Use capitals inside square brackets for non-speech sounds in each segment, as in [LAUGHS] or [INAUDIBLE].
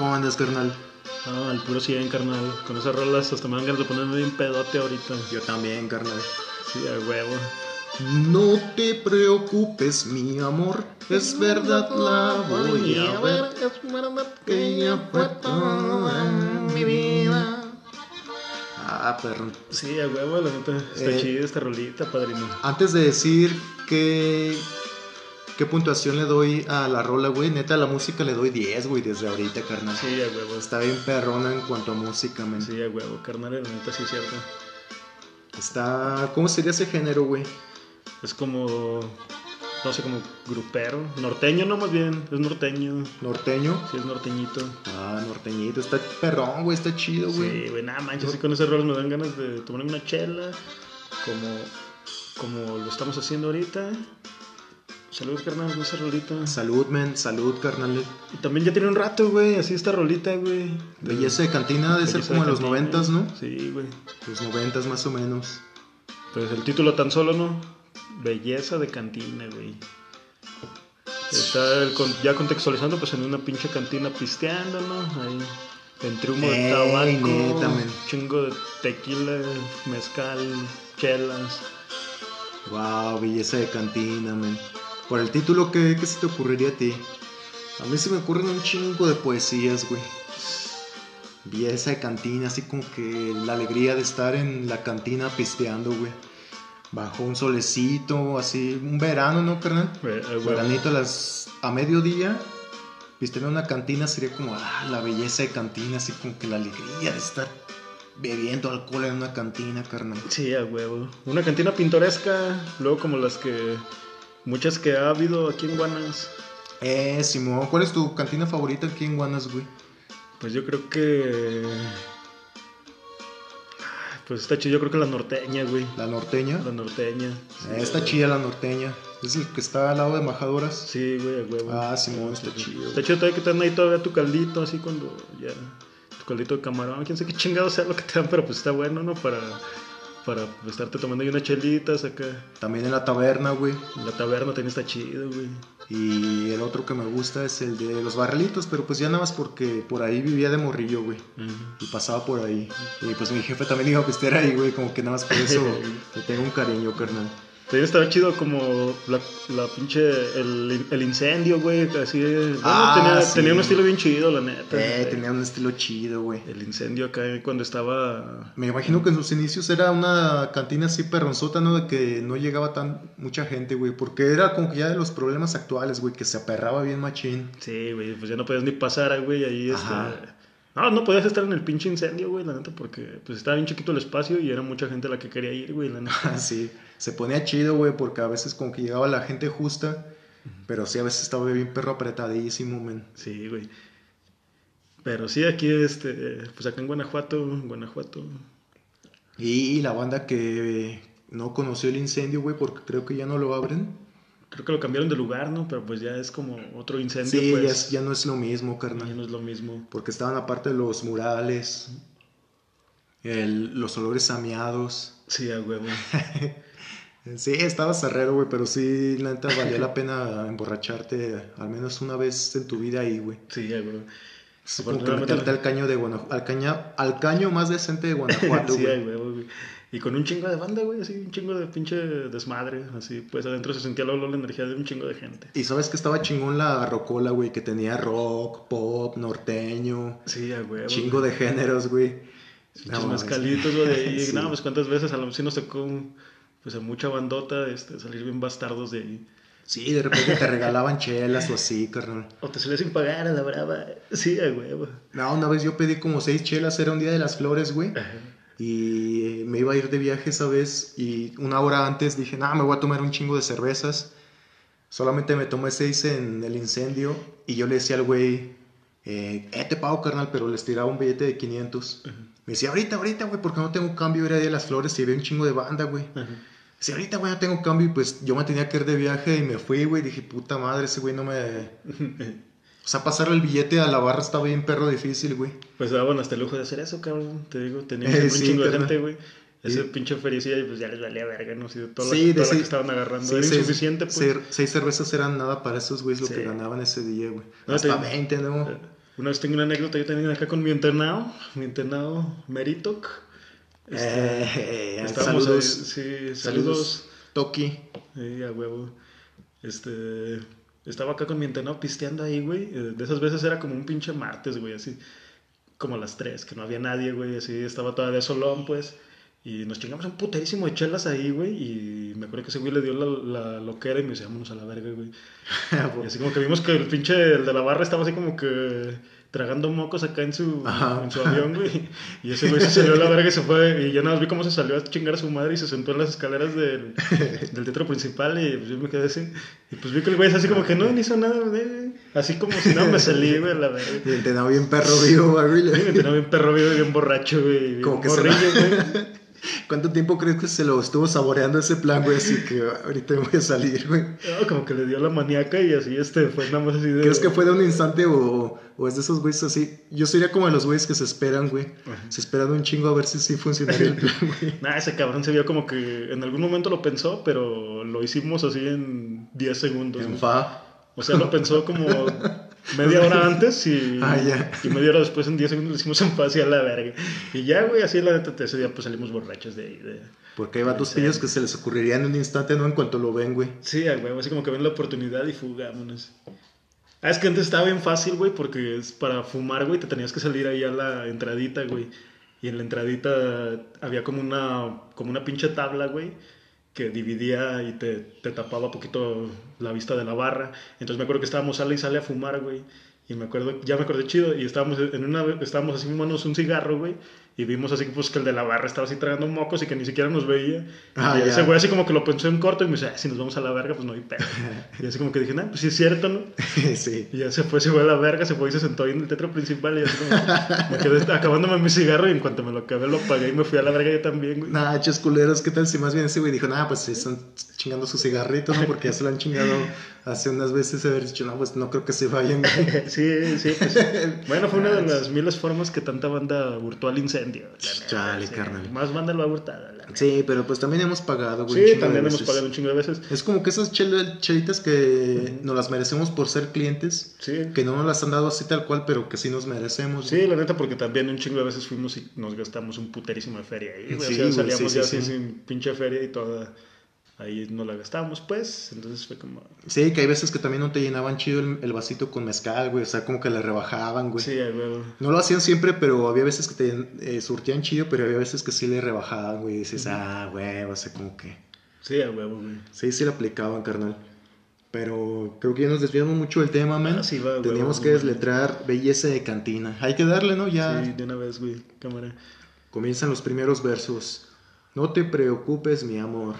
¿Cómo andas, carnal? Ah, el puro 100, carnal. Con esas rolas hasta me dan ganas de ponerme bien pedote ahorita. Yo también, carnal. Sí, a huevo. No te preocupes, mi amor, es verdad la voy a ver. Es verdad que ya fue toda mi vida. Ah, perro. Sí, a huevo, la neta. Está Eh. chida esta rolita, padrino. Antes de decir qué, qué puntuación le doy a la rola, güey, neta, a la música le doy 10, güey, desde ahorita, carnal. Sí, a huevo. Está bien perrona en cuanto a música, man. Sí, a huevo, carnal, la neta sí es cierto. Está. ¿Cómo sería ese género, güey? Es como. No sé, como grupero. Norteño, no, más bien. Es norteño. ¿Norteño? Sí, es norteñito. Ah, norteñito. Está perrón, güey, está chido, güey. Sí, güey, nada manches, así con esos rolas me dan ganas de tomarme una chela. Como. Como lo estamos haciendo ahorita. Saludos, carnal, con esa rolita. Salud, men, salud, carnal. Y también ya tiene un rato, güey, así esta rolita, güey. Belleza de cantina de ser como de los noventas, ¿no? Sí, güey. Los noventas más o menos. Pues el título tan solo, ¿no? Belleza de cantina, güey. Está el con- ya contextualizando, pues en una pinche cantina pisteando, ¿no? Ahí, entre humo de tabaco, men. chingo de tequila, mezcal, chelas. Wow, belleza de cantina, men. Por el título, ¿qué, qué se te ocurriría a ti? A mí se me ocurren un chingo de poesías, güey. Belleza de cantina, así como que la alegría de estar en la cantina pisteando, güey. Bajo un solecito, así, un verano, ¿no, carnal? Eh, eh. Veranito a las a mediodía, pisteando en una cantina sería como ah, la belleza de cantina, así como que la alegría de estar bebiendo alcohol en una cantina, carnal. Sí, a huevo. Una cantina pintoresca, luego como las que... Muchas que ha habido aquí en Guanas. Eh, Simón, ¿cuál es tu cantina favorita aquí en Guanas, güey? Pues yo creo que... Pues está chido, yo creo que la norteña, güey. La norteña. La norteña. Eh, está chida la norteña. Es el que está al lado de Majadoras. Sí, güey, a huevo. Ah, Simón, está chido. Está chido todavía que te dan ahí todavía tu caldito, así cuando ya. Tu caldito de camarón, quién sabe qué chingado sea lo que te dan, pero pues está bueno, ¿no? Para, para estarte tomando ahí unas chelitas acá. También en la taberna, güey. En la taberna también está chido, güey. Y el otro que me gusta es el de los barrilitos, pero pues ya nada más porque por ahí vivía de morrillo, güey. Y pasaba por ahí. Y pues mi jefe también iba a pistear ahí, güey. Como que nada más por eso [LAUGHS] le tengo un cariño, carnal. También estaba chido como la, la pinche. El, el incendio, güey. Así. Bueno, Ah, tenía, sí. tenía un estilo bien chido, la neta. Eh, tenía un estilo chido, güey. El incendio acá cuando estaba. Me imagino que en sus inicios era una cantina así perronzota, ¿no? De que no llegaba tan mucha gente, güey. Porque era como que ya de los problemas actuales, güey, que se aperraba bien machín. Sí, güey, pues ya no podías ni pasar, güey, ahí este... No, no podías estar en el pinche incendio, güey, la neta, porque pues estaba bien chiquito el espacio y era mucha gente la que quería ir, güey, la neta. [LAUGHS] Así. Se ponía chido, güey, porque a veces como que llegaba la gente justa. Pero sí, a veces estaba bien perro apretadísimo, men. Sí, güey. Pero sí, aquí, este, pues acá en Guanajuato, Guanajuato. Y la banda que no conoció el incendio, güey, porque creo que ya no lo abren. Creo que lo cambiaron de lugar, ¿no? Pero pues ya es como otro incendio, Sí, ya, pues. es- ya no es lo mismo, ya carnal. no es lo mismo. Porque estaban aparte los murales, el- los olores amiados. Sí, a huevo. [LAUGHS] Sí, estaba cerrero, güey, pero sí, la neta, valía la pena emborracharte al menos una vez en tu vida ahí, güey. Sí, Afortunadamente- meterte al caño de Guanajuato, al, caña- al caño más decente de Guanajuato, [LAUGHS] sí, a güey. güey. Y con un chingo de banda, güey, así, un chingo de pinche desmadre, así, pues adentro se sentía la, la energía de un chingo de gente. Y sabes que estaba chingón la rocola, güey, que tenía rock, pop, norteño, Sí, huevo. chingo de géneros, güey. Pinches No mames. mezcalitos, güey. Y [LAUGHS] Sí. no, pues cuántas veces a lo sí nos tocó pues a mucha bandota este, salir bien bastardos de ahí. Sí, de repente te regalaban chelas o así, carnal. O te salías sin pagar a la brava. Sí, a huevo. No, una vez yo pedí como seis chelas, era un día de las flores, güey. Ajá. Y me iba a ir de viaje esa vez y una hora antes dije, nada, me voy a tomar un chingo de cervezas. Solamente me tomé seis en el incendio y yo le decía al güey, eh, eh, te pago, carnal, pero les tiraba un billete de 500. Me decía, ahorita, ahorita, güey, porque no tengo cambio, era día de las flores y había un chingo de banda, güey. Ajá. Decía, ahorita, güey, no tengo cambio pues yo me tenía que ir de viaje y me fui, güey. Dije, puta madre, ese güey no me... [LAUGHS] O sea, pasarle el billete a la barra estaba bien perro difícil, güey. Pues daban hasta el lujo de hacer eso, cabrón. Te digo, tenían Eh, sí, un chingo de gente, güey. Ese Sí. pinche fericía y pues ya les valía verga, ¿no? Sí, toda la, Sí, seis- que estaban agarrando. Sí, Era seis- insuficiente, pues. seis cervezas eran nada para esos güeyes lo que ganaban ese día, güey. No, Hasta te- 20, ¿no? Eh, Una vez tengo una anécdota, yo también acá con mi internado, mi internado Meritoc. Eh, estábamos saludos. sí, Saludos. saludos. Toki. Sí, a huevo. Este. Estaba acá con mi internado pisteando ahí, güey. Eh, De esas veces era como un pinche martes, güey, así. Como a las 3, que no había nadie, güey, así. Estaba todavía solón, pues. Y nos chingamos un puterísimo de chelas ahí, güey. Y me acuerdo que ese güey le dio la, la loquera y me dice, vámonos a la verga, güey. [LAUGHS] Y así como que vimos que el pinche el de la barra estaba así como que tragando mocos acá en su, Ajá. en su avión, güey. [LAUGHS] Y ese güey se salió a la verga y se fue. Y yo nada más vi cómo se salió a chingar a su madre y se sentó en las escaleras del, [LAUGHS] del teatro principal. Y pues yo me quedé así. Y pues vi que el güey es así como que no, ni hizo nada, güey. Así como si no me salí, [LAUGHS] güey, la verga. Y el tenado bien perro vivo, güey. Sí, tenía bien perro, bien, bien borracho, güey. Como que se morrillo, güey. ¿Cuánto tiempo crees que se lo estuvo saboreando ese plan, güey? Así que ahorita voy a salir, güey. No, como que le dio la maníaca y así, este, fue nada más así de... ¿Crees que fue de un instante o, o es de esos güeyes así? Yo sería como de los güeyes que se esperan, güey. Se esperan un chingo a ver si sí funcionaría el plan, güey. [LAUGHS] Nah, ese cabrón se vio como que en algún momento lo pensó, pero lo hicimos así en 10 segundos. En güey. fa. O sea, lo pensó como [LAUGHS] media hora antes y, [LAUGHS] Ah, ya. y media hora después, en 10 segundos, lo hicimos en paz y a la verga. Y ya, güey, así la neta, ese día pues salimos borrachos de ahí. De... Porque hay vatos pillos que se les ocurriría en un instante, ¿no? En cuanto lo ven, güey. Sí, huevo, así como que ven la oportunidad y fugámonos. Ah, es que antes estaba bien fácil, güey, porque es para fumar, güey, te tenías que salir ahí a la entradita, güey. Y en la entradita había como una, como una pinche tabla, güey, que dividía y te, te tapaba poquito la vista de la barra. Entonces me acuerdo que estábamos sale y sale a fumar, güey. Y me acuerdo, ya me acordé chido, y estábamos en una, estábamos así fumándonos un cigarro, güey. Y vimos así pues que el de la barra estaba así tragando mocos y que ni siquiera nos veía. Ah, y ya. ese güey así como que lo pensó en corto y me dice, "Ah, si nos vamos a la verga, pues no hay pedo. [LAUGHS] y así como que dije, nah, pues sí es cierto, ¿no? [LAUGHS] sí. Y ya se fue, se fue a la verga, se fue y se sentó ahí en el teatro principal y así como, me quedé [LAUGHS] acabándome mi cigarro y en cuanto me lo acabé lo apagué y me fui a la verga yo también, güey. Nah, chos culeros, ¿qué tal si más bien ese güey dijo, nah, pues se están chingando su cigarrito, ¿no? Porque ya se lo han chingado hace unas veces haber dicho, no, pues no creo que se vayan. Sí, sí, pues. Bueno, fue una de las miles formas que tanta banda hurtó al la neta, Chale, sí. carnal. Más banda lo ha hurtado, la neta. Sí, pero pues también hemos pagado, güey. Sí, también hemos pagado un chingo de veces. Es como que esas chel- chelitas que nos las merecemos por ser clientes, Sí. que no nos las han dado así tal cual, pero que sí nos merecemos. Sí, la neta, porque también un chingo de veces fuimos y nos gastamos un puterísimo de feria ahí, güey. Sí, o sea, güey, salíamos sí, ya sí, así sí. sin pinche feria y toda. Ahí no la gastamos, pues. Entonces fue como. Sí, que hay veces que también no te llenaban chido el, el vasito con mezcal, güey. O sea, como que le rebajaban, güey. Sí, huevo. No lo hacían siempre, pero había veces que te eh, surtían chido, pero había veces que sí le rebajaban, güey. Y dices, ah, güey, o sea, como que. Sí, a huevo, güey. Sí, sí le aplicaban, carnal. Pero creo que ya nos desviamos mucho del tema, man. Ah, sí, va, güey, Teníamos que güey. desletrar belleza de cantina. Hay que darle, ¿no? Ya Sí, de una vez, güey. Cámara. comienzan los primeros versos. No te preocupes, mi amor.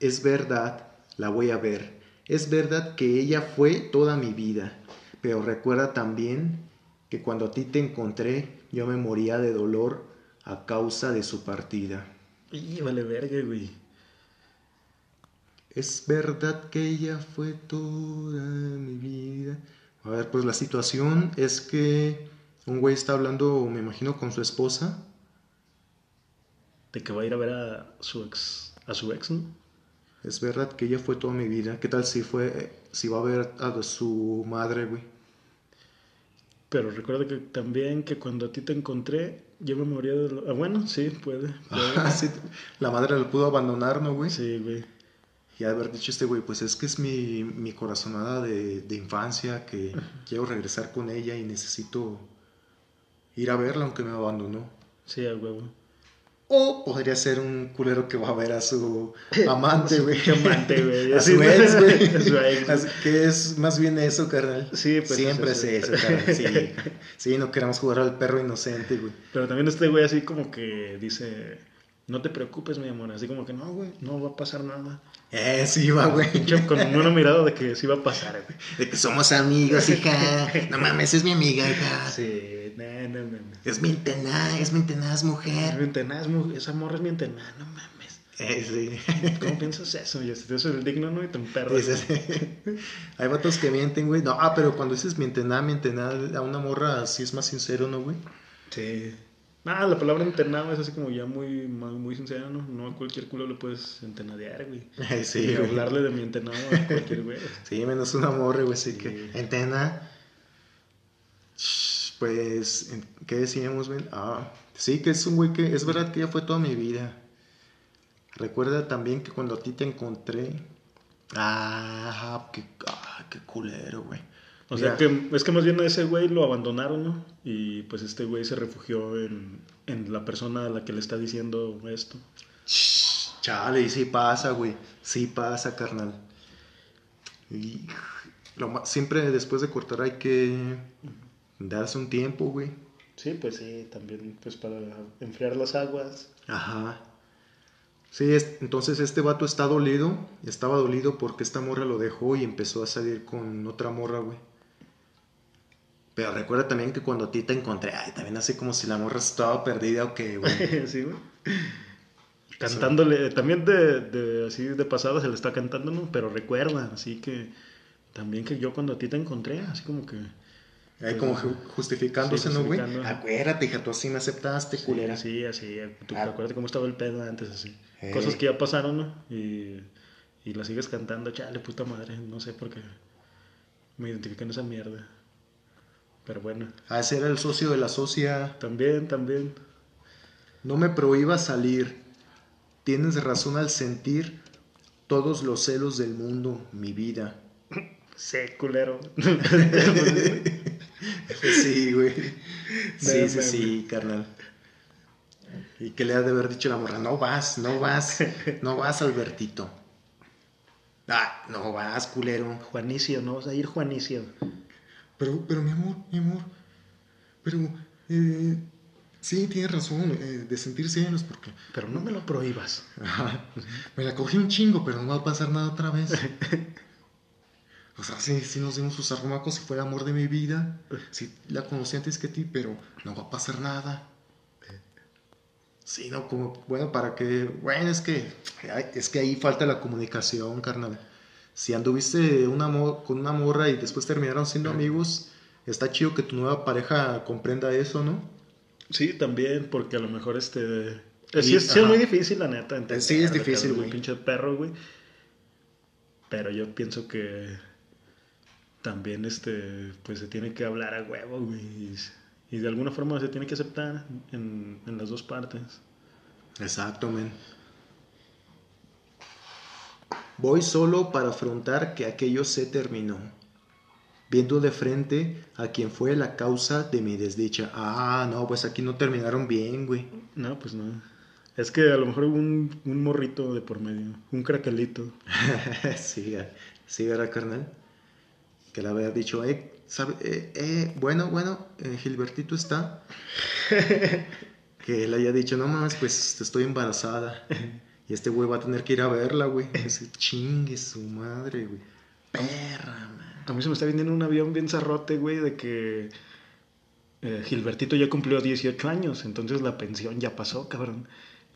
Es verdad, la voy a ver. Es verdad que ella fue toda mi vida. Pero recuerda también que cuando a ti te encontré, yo me moría de dolor a causa de su partida. Y vale verga, güey. Es verdad que ella fue toda mi vida. A ver, pues la situación es que un güey está hablando, me imagino, con su esposa. De que va a ir a ver a su ex. A su ex, ¿no? Es verdad que ella fue toda mi vida. ¿Qué tal si fue, si va a ver a su madre, güey? Pero recuerda que también que cuando a ti te encontré, yo me moría de dolor. Ah, bueno, sí, puede. puede. [LAUGHS] Ah, sí, la madre lo pudo abandonar, ¿no, güey? Sí, güey. Y haber dicho este güey, pues es que es mi, mi corazonada de, de infancia, que quiero regresar con ella y necesito ir a verla aunque me abandonó. Sí, a huevo. O podría ser un culero que va a ver a su [LAUGHS] amante, güey. Amante, güey. [LAUGHS] [LAUGHS] A su ex, A güey. su ex. Así que es más bien eso, carnal. Sí, pues, Siempre es es eso. eso, carnal. Sí. sí, no queremos jugar al perro inocente, güey. Pero también este güey así como que dice, no te preocupes, mi amor. Así como que no, güey, no va a pasar nada. Eh, sí, va, güey. [LAUGHS] Con una mirada de que sí va a pasar, güey. De que somos amigos, hija. No mames, es mi amiga, hija. Sí, no, no, no. Es mi tenaz, es mi tenaz Es mujer. mi tenaz, mu- esa morra es mi tenaz, no mames. Eh, sí. ¿Cómo piensas eso? Y eso es el digno, ¿no? Y te emperras. Dices, Hay vatos que mienten, güey. No, ah, pero cuando dices mientená, mientená, a una morra sí es más sincero, ¿no, güey? Sí. Nada, la palabra internado es así como ya muy, muy, sincera, ¿no? No a cualquier culo le puedes entenadear, güey. [LAUGHS] Sí, y güey. hablarle de mi internado a cualquier güey. [LAUGHS] Sí, menos una morra, güey, así Sí. que. Entena. Pues, ¿en- ¿qué decíamos, güey? Ah, sí, que es un güey que es verdad que ya fue toda mi vida. Recuerda también que cuando a ti te encontré. Ah, qué, ah, qué culero, güey. O sea, que es que más bien a ese güey lo abandonaron, ¿no? Y pues este güey se refugió en, en la persona a la que le está diciendo esto. Shh, Chale, y sí pasa, güey. Sí pasa, carnal. Y lo siempre después de cortar hay que darse un tiempo, güey. Sí, pues sí, también pues para enfriar las aguas. Ajá. Sí, es- entonces este vato está dolido. Estaba dolido porque esta morra lo dejó y empezó a salir con otra morra, güey. Pero recuerda también que cuando a ti te encontré, ay, también así como si la morra estaba perdida o qué, güey. [LAUGHS] sí, güey. Cantándole, también de, de así de pasada se le está cantando, ¿no? Pero recuerda, así que también que yo cuando a ti te encontré, así como que... Ahí como ju- justificándose, Sí, ¿no, güey? Acuérdate, hija, tú así me aceptaste, culera. Sí, así, tú Ah. acuérdate cómo estaba el pedo antes, así. Eh. Cosas que ya pasaron, ¿no? Y, y las sigues cantando, chale, puta madre, no sé por qué me identifiqué en esa mierda. Pero bueno, ese era el socio de la socia. también, también. No me prohíbas salir. Tienes razón al sentir todos los celos del mundo, mi vida. Sí, culero. [LAUGHS] Sí, güey. Sí, No sí, sí, carnal. Y que le ha de haber dicho la morra, no vas, no vas, no vas, Albertito. Ah, no vas, culero. Juanicio, ¿no? Vas a ir Juanicio. Pero, pero mi amor, mi amor. Pero, eh, sí, tienes razón, eh, de sentir celos, porque Pero no me lo prohíbas. [LAUGHS] Me la cogí un chingo, pero no va a pasar nada otra vez. O sea, sí, sí nos dimos sus arrumacos y fue el amor de mi vida. Sí, la conocí antes que ti, pero no va a pasar nada. Sí, no, como, bueno, para que, bueno, es que, es que ahí falta la comunicación, carnal. Si anduviste una con una morra y después terminaron siendo amigos, está chido que tu nueva pareja comprenda eso, ¿no? Sí, también, porque a lo mejor este... Y- sí, es, sí es muy difícil, la neta. entender Sí, es difícil, güey. pinche perro, güey. Pero yo pienso que también, este, pues se tiene que hablar a huevo, güey. Y, y de alguna forma se tiene que aceptar en, en las dos partes. Exacto, men. Voy solo para afrontar que aquello se terminó, viendo de frente a quien fue la causa de mi desdicha. Ah, no, pues aquí no terminaron bien, güey. No, pues no. Es que a lo mejor hubo un, un morrito de por medio, un craquelito. [LAUGHS] sí, sí, ¿verdad, carnal? Que le había dicho, eh, sabe, eh, eh, bueno, bueno, eh, Gilbertito está. [LAUGHS] que él haya dicho, no mames, pues estoy embarazada. [LAUGHS] Y este güey va a tener que ir a verla, güey. Ese chingue su madre, güey. Perra, man. A mí se me está vendiendo un avión bien zarrote, güey, de que eh, Gilbertito ya cumplió 18 años, entonces la pensión ya pasó, cabrón.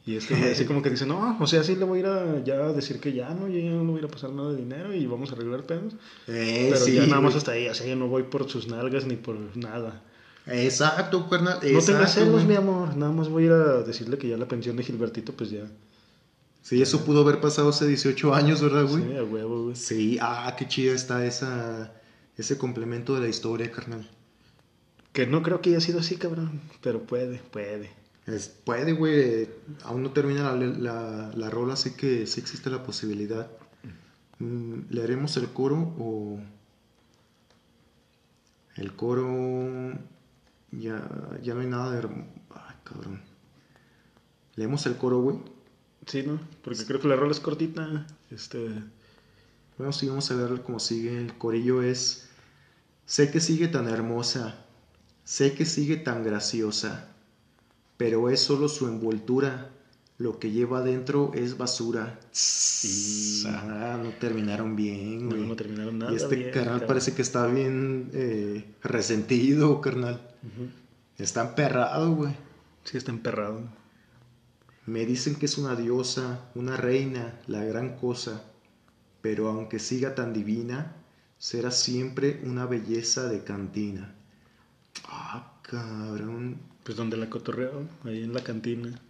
Y este güey así como que dice, no, o sea, sí le voy a ir a ya a decir que ya, no, yo ya no le voy a ir a pasar nada de dinero y vamos a arreglar pedos. Eh, Pero sí, ya nada más güey. hasta ahí, o sea, yo no voy por sus nalgas ni por nada. Exacto, carnal. no tengas celos, mi amor, nada más voy a ir a decirle que ya la pensión de Gilbertito, pues ya. Sí, eso pudo haber pasado hace 18 años, ¿verdad, güey? Sí, a huevo, güey. Sí, ah, qué chida está esa, ese complemento de la historia, carnal. Que no creo que haya sido así, cabrón, pero puede, puede. Es- puede, güey. Aún no termina la, la, la rola, así que sí existe la posibilidad. Mm, ¿Le haremos el coro o.? El coro. Ya, ya no hay nada de. Ay, cabrón. ¿Leemos el coro, güey? Sí, ¿no? Porque creo que la rola es cortita, este... Bueno, sí, vamos a ver cómo sigue. El corillo es. Sé que sigue tan hermosa. Sé que sigue tan graciosa. Pero es solo su envoltura. Lo que lleva adentro es basura. Sí. Ah, no terminaron bien, No, güey. no terminaron nada y este bien, carnal parece que está bien eh, resentido, carnal. Está emperrado, güey. Sí, está emperrado. Me dicen que es una diosa, una reina, la gran cosa, pero aunque siga tan divina, será siempre una belleza de cantina. Ah, cabrón. Pues donde la cotorreó, ahí en la cantina.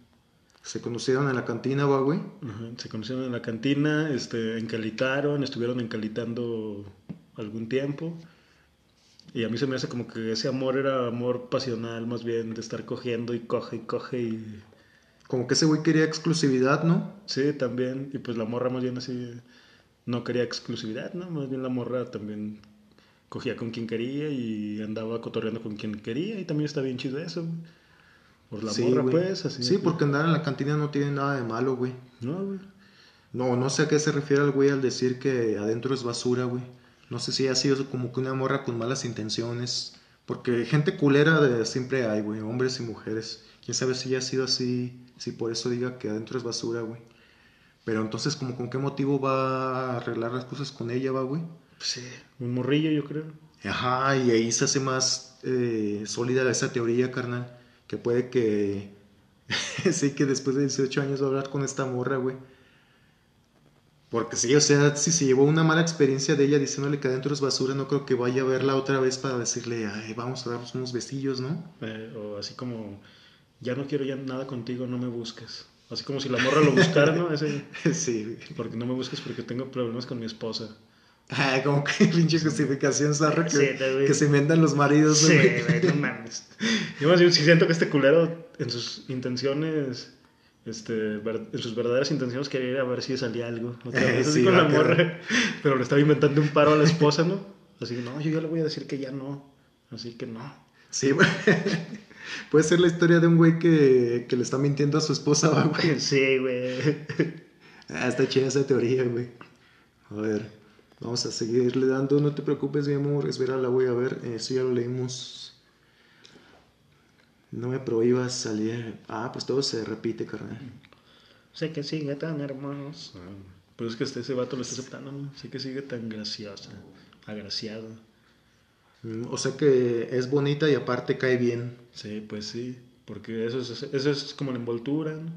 Se conocieron en la cantina, va, güey. Ajá, Se conocieron en la cantina, este, encalitaron, estuvieron encalitando algún tiempo. Y a mí se me hace como que ese amor era amor pasional, más bien, de estar cogiendo y coge y coge y... Como que ese güey quería exclusividad, ¿no? Sí, también. Y pues la morra más bien así no quería exclusividad, ¿no? Más bien la morra también cogía con quien quería y andaba cotorreando con quien quería y también está bien chido eso. Por la Sí, morra, güey. pues, así. Sí, porque andar en la cantina no tiene nada de malo, güey. No, güey. No, no sé a qué se refiere el güey al decir que adentro es basura, güey. No sé si ha sido como que una morra con malas intenciones. Porque gente culera de siempre hay, güey. Hombres y mujeres. Quién sabe si ya ha sido así. Si por eso diga que adentro es basura, güey. Pero entonces, como con qué motivo va a arreglar las cosas con ella, va, güey? Pues sí, un morrillo, yo creo. Ajá, y ahí se hace más eh, sólida esa teoría, carnal. Que puede que. [LAUGHS] sí, que después de 18 años va a hablar con esta morra, güey. Porque sí, o sea, si se llevó una mala experiencia de ella diciéndole que adentro es basura, no creo que vaya a verla otra vez para decirle, ay, vamos a darnos unos besillos, ¿no? Eh, o así como, ya no quiero ya nada contigo, no me busques. Así como si la morra lo buscara, ¿no? Ese, [LAUGHS] sí, porque no me busques porque tengo problemas con mi esposa. Ay, como que [LAUGHS] pinche justificación zarra que, Sí, güey. que se inventan los maridos, Sí, güey. no mames. Yo más bien sí siento que este culero en sus intenciones, este, en sus verdaderas intenciones quería ir a ver si salía algo. Otra Eh, vez, así sí, con la morra. Pero le estaba inventando un paro a la esposa, ¿no? Así que no, yo ya le voy a decir que ya no. Así que no. Sí, güey. Puede ser la historia de un güey que, que le está mintiendo a su esposa, [LAUGHS] güey. Sí, güey. Ah, está chida esa teoría, güey. A ver, vamos a seguirle dando. No te preocupes, mi amor. Espera, la voy a ver. Eso ya lo leímos. No me prohíbas salir. Ah, pues todo se repite, carnal. Sé que sigue tan hermoso. Pues es que este, ese vato lo está aceptando, ¿no? Sé que sigue tan graciosa, agraciado. O sea que es bonita y aparte cae bien. Sí, pues sí, porque eso es, eso es como la envoltura, ¿no?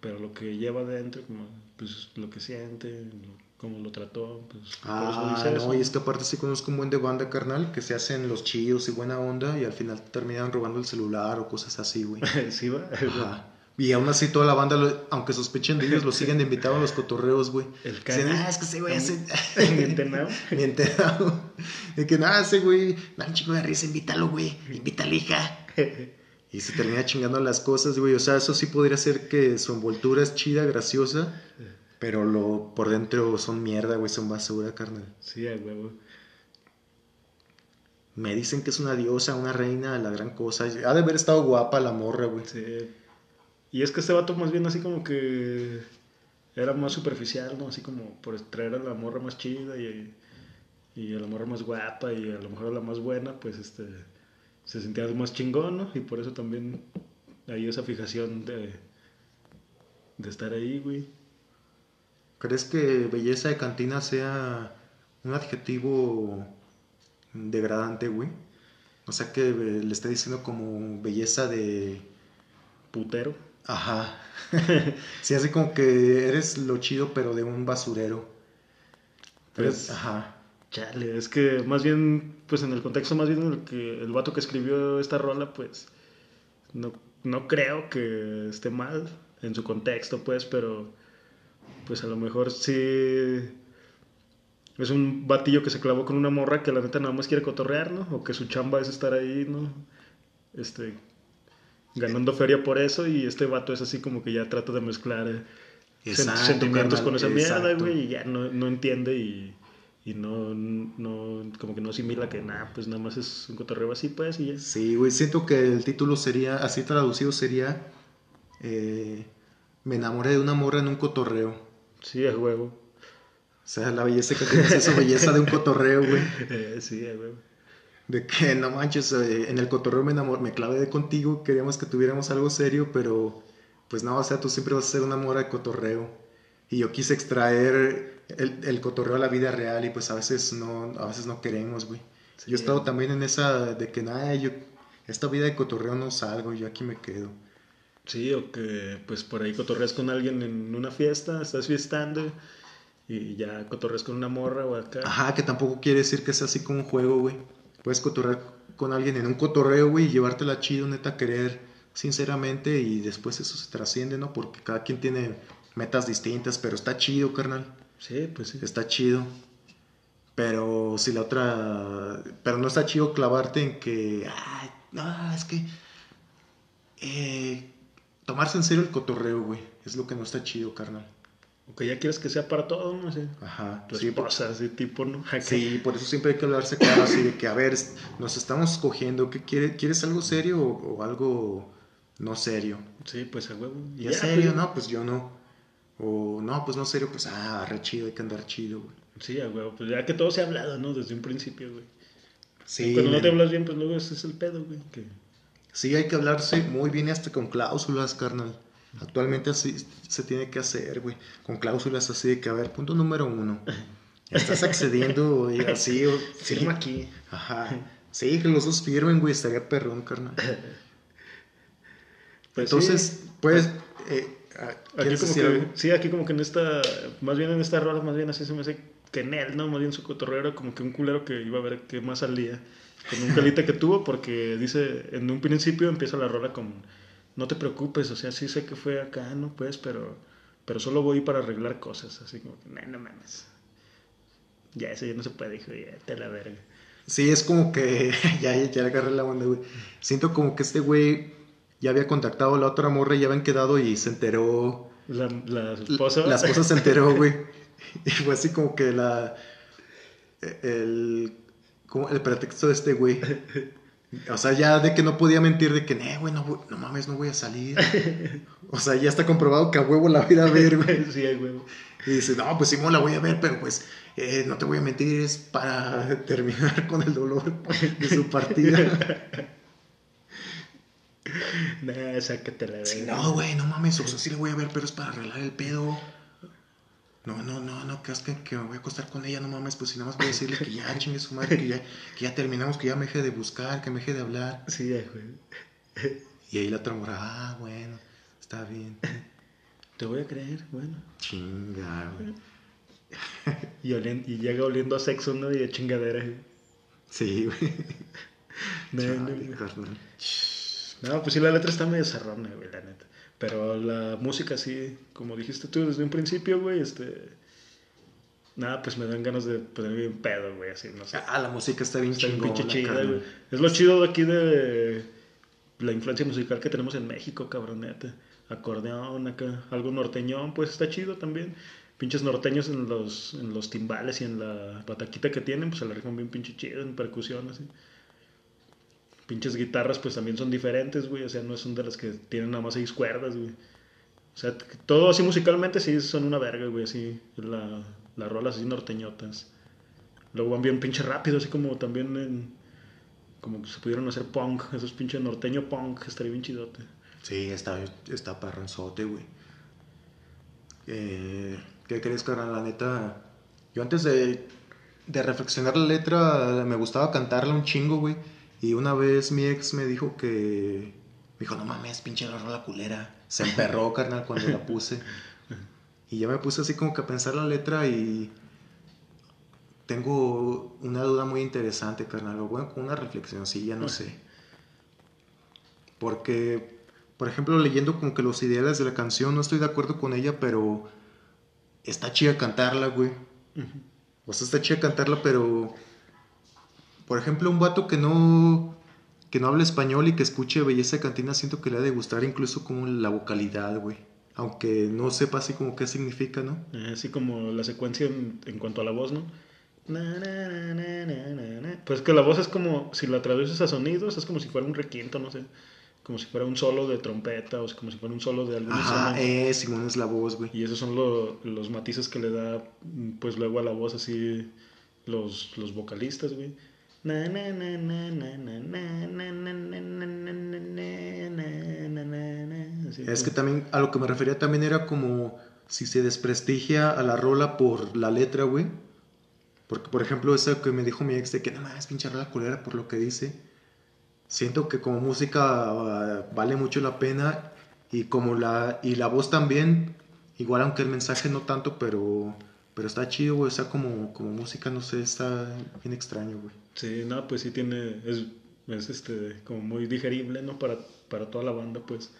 pero lo que lleva adentro, como pues lo que siente, lo- cómo lo trató, pues Ah, no, eso. y es que aparte sí conozco un buen de banda, carnal, que se hacen los chidos y buena onda y al final terminan robando el celular o cosas así, güey. [LAUGHS] sí, va. Ajá. Y aún así toda la banda, lo- aunque sospechen de ellos, lo [LAUGHS] siguen invitando a los cotorreos, güey. El Dicen, Cani. ah, es que ese güey hace... [LAUGHS] Mientenao. [LAUGHS] Mi enterado. De que nada, ese güey, da un chico de risa, invítalo, güey. Invítale, hija. Y se termina chingando las cosas, güey. O sea, eso sí podría ser que su envoltura es chida, graciosa. Pero lo por dentro son mierda, güey. Son basura, carnal. Sí, a huevo. Me dicen que es una diosa, una reina, la gran cosa. Ha de haber estado guapa la morra, güey. Sí. Y es que este vato más bien así como que era más superficial, ¿no? Así como por traer a la morra más chida y, y a la morra más guapa y a lo mejor a la más buena, pues este se sentía más chingón, ¿no? Y por eso también hay esa fijación de, de estar ahí, güey. ¿Crees que belleza de cantina sea un adjetivo degradante, güey? O sea, que le esté diciendo como belleza de... Putero. Ajá. [LAUGHS] sí, así como que eres lo chido, pero de un basurero. Pues- ajá. Chale, es que más bien, pues en el contexto más bien en el que el vato que escribió esta rola, pues no, no creo que esté mal en su contexto, pues, pero pues a lo mejor sí es un batillo que se clavó con una morra que la neta nada más quiere cotorrear, ¿no? O que su chamba es estar ahí, ¿no? Este, ganando feria por eso y este vato es así como que ya trata de mezclar eh, Exacto, sentimientos carnal, con esa mierda, güey, y ya no, no entiende y, y no, no, como que no asimila que nada, pues nada más es un cotorreo así, pues, y ya. Sí, güey, siento que el título sería, así traducido sería, eh, me enamoré de una morra en un cotorreo. Sí, a huevo. O sea, la belleza que tienes esa belleza de un cotorreo, güey. [LAUGHS] Eh, sí, a huevo. De que [LAUGHS] no manches, eh, en el cotorreo me enamoré, me clavé de contigo, queríamos que tuviéramos algo serio, pero pues no, o sea, tú siempre vas a ser una mora de cotorreo. Y yo quise extraer el, el cotorreo a la vida real y pues a veces no, a veces no queremos, güey. Sí. Yo he estado también en esa de que nada, yo, esta vida de cotorreo no salgo, yo aquí me quedo. Sí, o que pues por ahí cotorreas con alguien en una fiesta, estás fiestando y ya cotorreas con una morra o acá. Ajá, que tampoco quiere decir que sea así como un juego, güey. Puedes cotorrear con alguien en un cotorreo, güey, y llevártela chido, neta, querer sinceramente y después eso se trasciende, ¿no? Porque cada quien tiene metas distintas, pero está chido, carnal. Sí, pues sí. Está chido. Pero si la otra. Pero no está chido clavarte en que. Ay, no, es que. Eh, tomarse en serio el cotorreo, güey. Es lo que no está chido, carnal. O que ya quieres que sea para todo, no sé. Ajá. Tu Sí, por- esposa, así tipo, ¿no? Sí, por eso siempre hay que hablarse claro así de que, a ver, nos estamos escogiendo, ¿qué quiere, ¿quieres algo serio o, o algo no serio? Sí, pues a huevo. Y ¿Ya ya, serio? pues, No, pues yo no. O no, pues no serio, pues ah, re chido, hay que andar chido, güey. Sí, a huevo. Pues ya que todo se ha hablado, ¿no? Desde un principio, güey. Sí, Cuando no te hablas bien, pues luego ese es el pedo, güey. Que... sí, hay que hablarse muy bien hasta con cláusulas, carnal. Actualmente así se tiene que hacer, güey. Con cláusulas así de que, a ver, punto número uno. [LAUGHS] Estás accediendo y [LAUGHS] así, o, Firma aquí. Ajá. [LAUGHS] Sí, que los dos firmen, güey, estaría perrón, carnal. Pues Entonces, sí. pues, eh, ah, Aquí ¿quieres como que, algo? sí, aquí como que en esta, más bien en esta rola, más bien así se me hace que en él, ¿no? Más bien su cotorreo era como que un culero que iba a ver qué más salía con un calita que tuvo, porque dice, en un principio empieza la rola con, no te preocupes, o sea, sí sé que fue acá, ¿no? Pues, pero, pero solo voy para arreglar cosas, así como que, "Nah, no mames. Ya, eso ya no se puede, hijo, ya, te la verga. Sí, es como que, [LAUGHS] ya, ya le agarré la onda, güey. Siento como que este güey ya había contactado a la otra morra y ya habían quedado y se enteró. La, la esposa... La esposa se enteró, [LAUGHS] güey. Y fue así como que la. El. Como el pretexto de este güey. O sea, ya de que no podía mentir, de que, "Nee, güey, no, mames, no voy a salir. [LAUGHS] O sea, ya está comprobado que a huevo la voy a a ver, güey. [LAUGHS] sí, ay, güey. Y dice, no, pues sí, la voy a ver, pero pues eh, no te voy a mentir, es para [LAUGHS] terminar con el dolor de su partida. Nah, sácate la verga. Sí, no, güey, no mames, o sea, sí le voy a ver, pero es para arreglar el pedo. No, no, no, no, creas que, que me voy a acostar con ella, no mames, pues si nada más voy a decirle que ya [LAUGHS] chingue su madre, que ya, que ya terminamos, que ya me deje de buscar, que me deje de hablar. Sí, güey. Y ahí la otra ah, bueno, está bien. Te voy a creer, bueno. Chinga, güey. [LAUGHS] Y, olien- y llega oliendo a sexo, ¿no? Y de chingadera. güey. Sí, güey. No, no, no. No, pues sí, la letra está medio zarrona, güey, la neta. Pero la música sí, como dijiste tú desde un principio, güey, este... Nada, pues me dan ganas de ponerme bien pedo, güey, así, no sé. Ah, la música está bien chingona, güey. Es lo chido de aquí de la influencia musical que tenemos en México, cabroneta. Acordeón acá, algo norteñón, pues está chido también. Pinches norteños en los, en los timbales y en la bataquita que tienen, pues se la rifan bien pinche chido en percusión, así. Pinches guitarras, pues también son diferentes, güey. O sea, no son de las que tienen nada más seis cuerdas, güey. O sea, todo así musicalmente sí son una verga, güey. Así, la, las rolas así norteñotas. Luego van bien pinche rápido, así como también en. Como que se pudieron hacer punk, esos pinches norteño punk, estaría bien chidote. Sí, está, está parranzote, güey. Eh, ¿Qué crees, carnal? La neta, yo antes de, de reflexionar la letra, me gustaba cantarla un chingo, güey. Y una vez mi ex me dijo que... Me dijo, no mames, pinche la rola culera. Se emperró, [LAUGHS] carnal, cuando la puse. Y ya me puse así como que a pensar la letra y... Tengo una duda muy interesante, carnal. O bueno, una reflexión, sí, ya no sé. Porque, por ejemplo, leyendo como que los ideales de la canción, no estoy de acuerdo con ella, pero está chida cantarla, güey. O sea, está chida cantarla, pero, por ejemplo, un vato que no, que no habla español y que escuche Belleza Cantina, siento que le ha de gustar incluso como la vocalidad, güey. Aunque no sepa así como qué significa, ¿no? Eh, Así como la secuencia en, en cuanto a la voz, ¿no? Na, na, na, na, na, na, na. Pues que la voz es como, si la traduces a sonidos, es como si fuera un requinto, no sé. Como si fuera un solo de trompeta o como si fuera un solo de algún Ajá, eh, Simón es la voz, güey. Y esos son lo- los matices que le da, pues luego a la voz así, los, los vocalistas, güey. Es que también a lo que me refería también era como si se desprestigia a la rola por la letra, güey. Porque, por ejemplo, esa que me dijo mi ex de que no mames, pinche rola culera por lo que dice. Siento que como música vale mucho la pena y como la y la voz también, igual aunque el mensaje no tanto, pero pero está chido, güey, o sea, como como música no sé, está bien extraño, güey. Sí, no, pues sí tiene, es, es este, como muy digerible, ¿no? Para, para toda la banda, pues,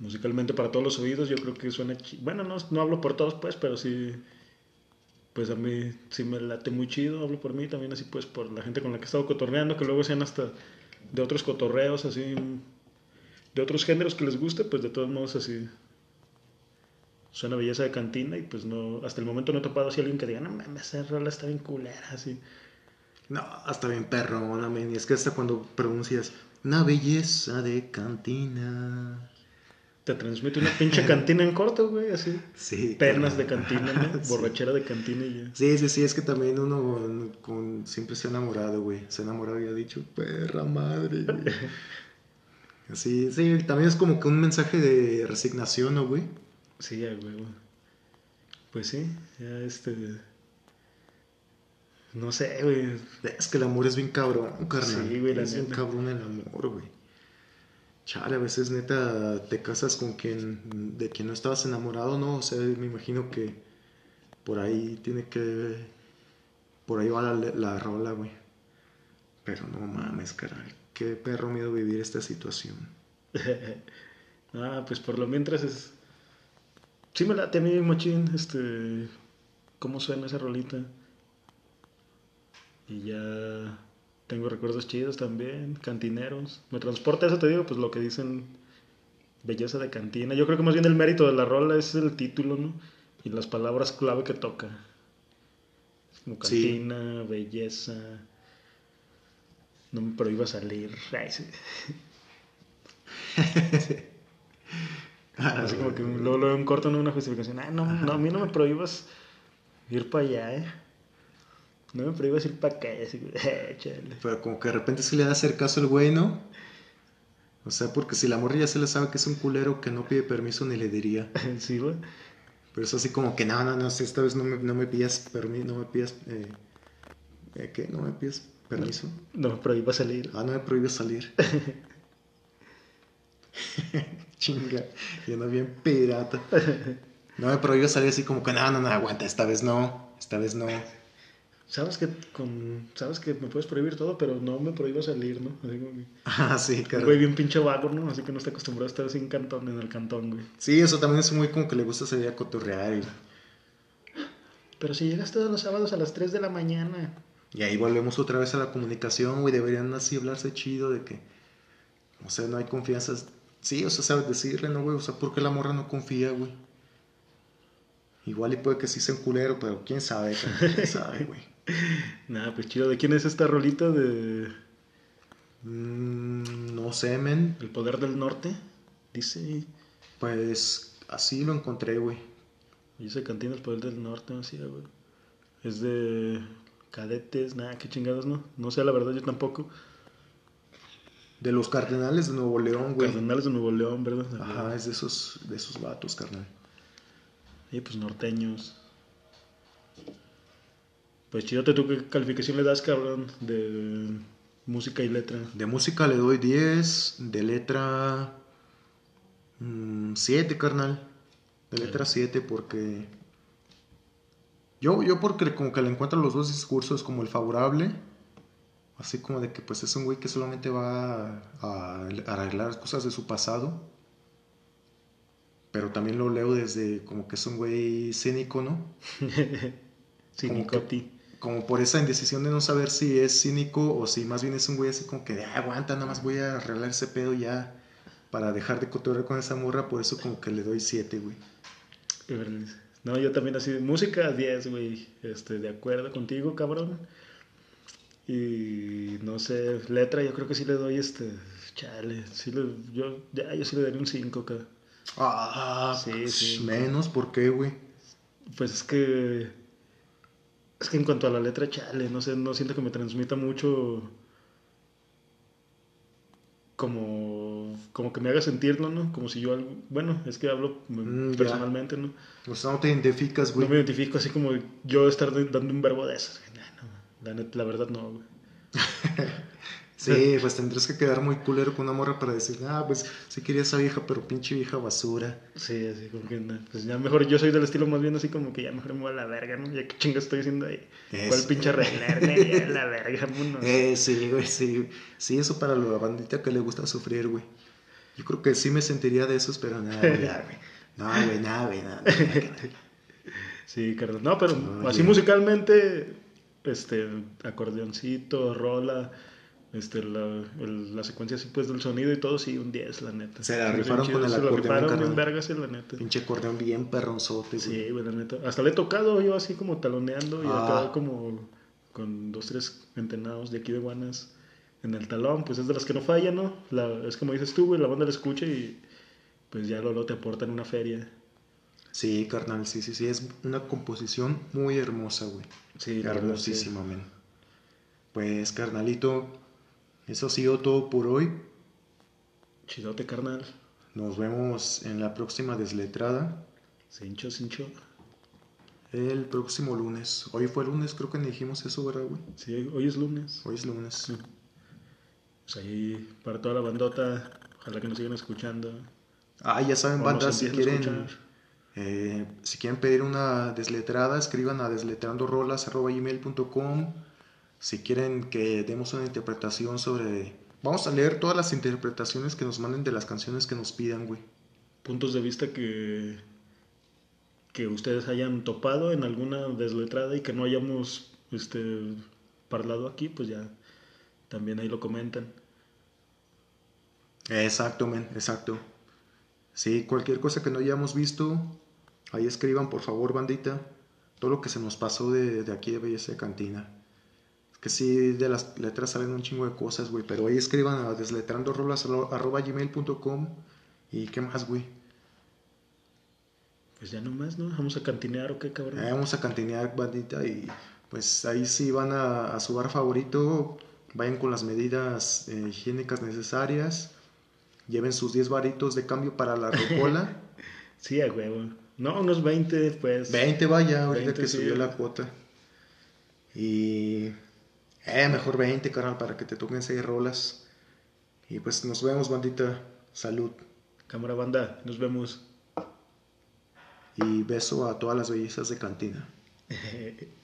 musicalmente para todos los oídos, yo creo que suena, chi- bueno, no, no hablo por todos, pues, pero sí, pues a mí sí me late muy chido, hablo por mí, también así pues por la gente con la que he estado cotorreando, que luego sean hasta de otros cotorreos, así, de otros géneros que les guste, pues de todos modos así. Suena belleza de cantina y pues no, hasta el momento no he topado así a alguien que diga, no mames, esa rola está bien culera, así. No, hasta bien perrona, men. Y es que hasta cuando pronuncias una belleza de cantina. Te transmite una pinche [LAUGHS] cantina en corto, güey, así. Sí. Pernas de cantina, ¿no? [LAUGHS] Sí. Borrachera de cantina y ya. Sí, sí, sí, es que también uno con, siempre se ha enamorado, güey. Se ha enamorado y ha dicho, perra madre, güey. [LAUGHS] Así, sí, también es como que un mensaje de resignación, ¿no, güey? Sí, ya, güey. Pues sí, ya este. No sé, güey. Es que el amor es bien cabrón, carnal. Sí, güey, la Es bien cabrón el amor, güey. Chale, a veces neta te casas con quien de quien no estabas enamorado, ¿no? O sea, me imagino que por ahí tiene que por ahí va la, la rola, güey. Pero no mames, caray. Qué perro miedo vivir esta situación. [LAUGHS] ah, pues por lo mientras es. Sí me late a mí, machín, este. ¿Cómo suena esa rolita? Y ya. Tengo recuerdos chidos también, cantineros. Me transporta eso, te digo, pues lo que dicen. Belleza de cantina. Yo creo que más bien el mérito de la rola es el título, ¿no? Y las palabras clave que toca. Es como Sí. cantina, belleza. No me prohíba salir. [LAUGHS] Ay, sí. [LAUGHS] [LAUGHS] Así como que luego, luego en corto, ¿no? Una justificación. Ah, no, no, a mí no me prohíbas ir para allá, ¿eh? No me prohíbas ir para acá. Así, [LAUGHS] eh, chale. Pero como que de repente sí le da a hacer caso el güey, ¿no? O sea, porque si la morra ya se le sabe que es un culero que no pide permiso ni le diría. [LAUGHS] Sí, güey. Pero es así como que no, no, no, si esta vez no me, no me pidas permiso, no me pidas, eh, eh, ¿qué? ¿No me pidas permiso? No me prohíbas salir. Ah, no me prohíbes salir. Chinga, yo no bien pirata. No me prohíbes salir así como que no, no, no, aguanta, esta vez no, esta vez no. Sabes que con, sabes que me puedes prohibir todo, pero no me prohíbas salir, ¿no? Así como que, [LAUGHS] Ah, sí, claro. güey bien pinche vago, ¿no? Así que no está acostumbrado a estar sin cantón en el cantón, güey. Sí, eso también es muy como que le gusta salir a cotorrear y, Pero si llegas todos los sábados a las 3 de la mañana. y ahí volvemos otra vez a la comunicación, güey, deberían así hablarse chido de que, o sea, no hay confianza. Sí, o sea, sabes decirle, ¿no, güey? O sea, ¿por qué la morra no confía, güey? Igual y puede que sí sea un culero, pero quién sabe, quién [LAUGHS] sabe, güey. Nada, pues chido. ¿De quién es esta rolita de Mm, no sé, men. El Poder del Norte? Dice. Pues así lo encontré, güey. Dice Cantina El Poder del Norte, así, güey. Es de cadetes, nada, qué chingados, ¿no? No sé, la verdad, yo tampoco. De los Cardenales de Nuevo León, güey. Cardenales de Nuevo León, ¿verdad? Ajá, es de esos, de esos vatos, carnal. Y pues norteños. Pues chido, ¿tú qué calificación le das, cabrón? De música y letra. De música le doy 10, de letra 7, carnal. De letra 7 porque... Yo, yo porque como que le encuentro los dos discursos como el favorable. Así como de que pues es un güey que solamente va a, a arreglar cosas de su pasado. Pero también lo leo desde como que es un güey cínico, ¿no? Sí, [LAUGHS] Como que- como por esa indecisión de no saber si es cínico o si más bien es un güey así como que de, "Ah, aguanta, nada más voy a arreglar ese pedo ya para dejar de cotorrear con esa morra, por eso como que le doy 7, güey. No, yo también así, música 10, güey. Este, de acuerdo contigo, cabrón. Y no sé, letra, yo creo que sí le doy este. Chale, sí le, yo, ya, yo sí le daría un 5, acá. Ah, Sí, pues, sí. menos, ¿por qué, güey? Pues es que. Es que en cuanto a la letra, chale, no sé, no siento que me transmita mucho. Como. Como que me haga sentirlo, ¿no? Como si yo algo. Bueno, es que hablo Mm, ya. personalmente, ¿no? O sea, no te identificas, No güey. me identifico así como yo estar dando un verbo de esos. No, la, net- la verdad, no, güey. [LAUGHS] Sí, pues tendrás que quedar muy culero con una morra para decir, ah, pues sí quería esa vieja, pero pinche vieja basura. Sí, así como que. nah, Pues ya mejor, yo soy del estilo más bien así como que ya mejor me voy a la verga, ¿no? Ya que chinga estoy haciendo ahí. ¿Cuál Eso. pinche arreglarme? [LAUGHS] La verga, vámonos. Eh, sí, güey, sí. Sí, eso para la bandita que le gusta sufrir, güey. Yo creo que sí me sentiría de esos, pero nada, güey. [LAUGHS] No, güey, nada, güey, nada. nada, nada. Sí, carnal. No, pero así musicalmente, este, acordeoncito, rola, este, la, el- la secuencia así pues del sonido y todo, sí, un 10, la neta. Se la rifaron con el chido, Se la acordeón, rifaron bien vergas, la neta. Pinche acordeón bien perronzote, güey. Sí, güey, la neta. Hasta le he tocado yo así como taloneando y Ah. acá como con dos, tres entenados de aquí de Guanas en el talón, pues es de las que no fallan, ¿no? La, es como dices tú, güey, la banda la escucha y pues ya luego te aportan una feria. Sí, carnal, sí, sí, sí. Es una composición muy hermosa, güey. Sí, Hermosísima, men. Pues, carnalito, eso ha sido todo por hoy. Chidote, carnal. Nos vemos en la próxima desletrada. Cincho, cincho. El próximo lunes. Hoy fue lunes, creo que ni dijimos eso, ¿verdad, güey? Sí, hoy es lunes. Hoy es lunes. Sí. Pues ahí, para toda la bandota, ojalá que nos sigan escuchando. Ah, ya saben, bandas, si quieren, escuchar. Eh, si quieren pedir una desletrada, escriban a desletrandorolas.gmail.com Si quieren que demos una interpretación sobre... Vamos a leer todas las interpretaciones que nos manden de las canciones que nos pidan, güey. puntos de vista que, que ustedes hayan topado en alguna desletrada y que no hayamos este, parlado aquí, pues ya también ahí lo comentan. Exacto, men, exacto. Sí, cualquier cosa que no hayamos visto, ahí escriban, por favor, bandita, todo lo que se nos pasó de, de aquí de Belleza de Cantina. Es que sí, de las letras salen un chingo de cosas, güey, pero ahí escriban a desletrandorolas.gmail.com y qué más, güey. Pues ya nomás, ¿no? Vamos a cantinear o qué cabrón. Eh, vamos a cantinear, bandita, y pues ahí sí van a, a su bar favorito, vayan con las medidas eh, higiénicas necesarias, lleven sus 10 varitos de cambio para la [LAUGHS] rocola. Sí, a huevo. No, unos 20, pues. 20 vaya, ahorita 20, que sí. subió la cuota. Y... Eh, mejor 20, carnal, para que te toquen 6 rolas. Y pues nos vemos, bandita. Salud. Cámara banda, nos vemos. Y beso a todas las bellezas de cantina. [LAUGHS]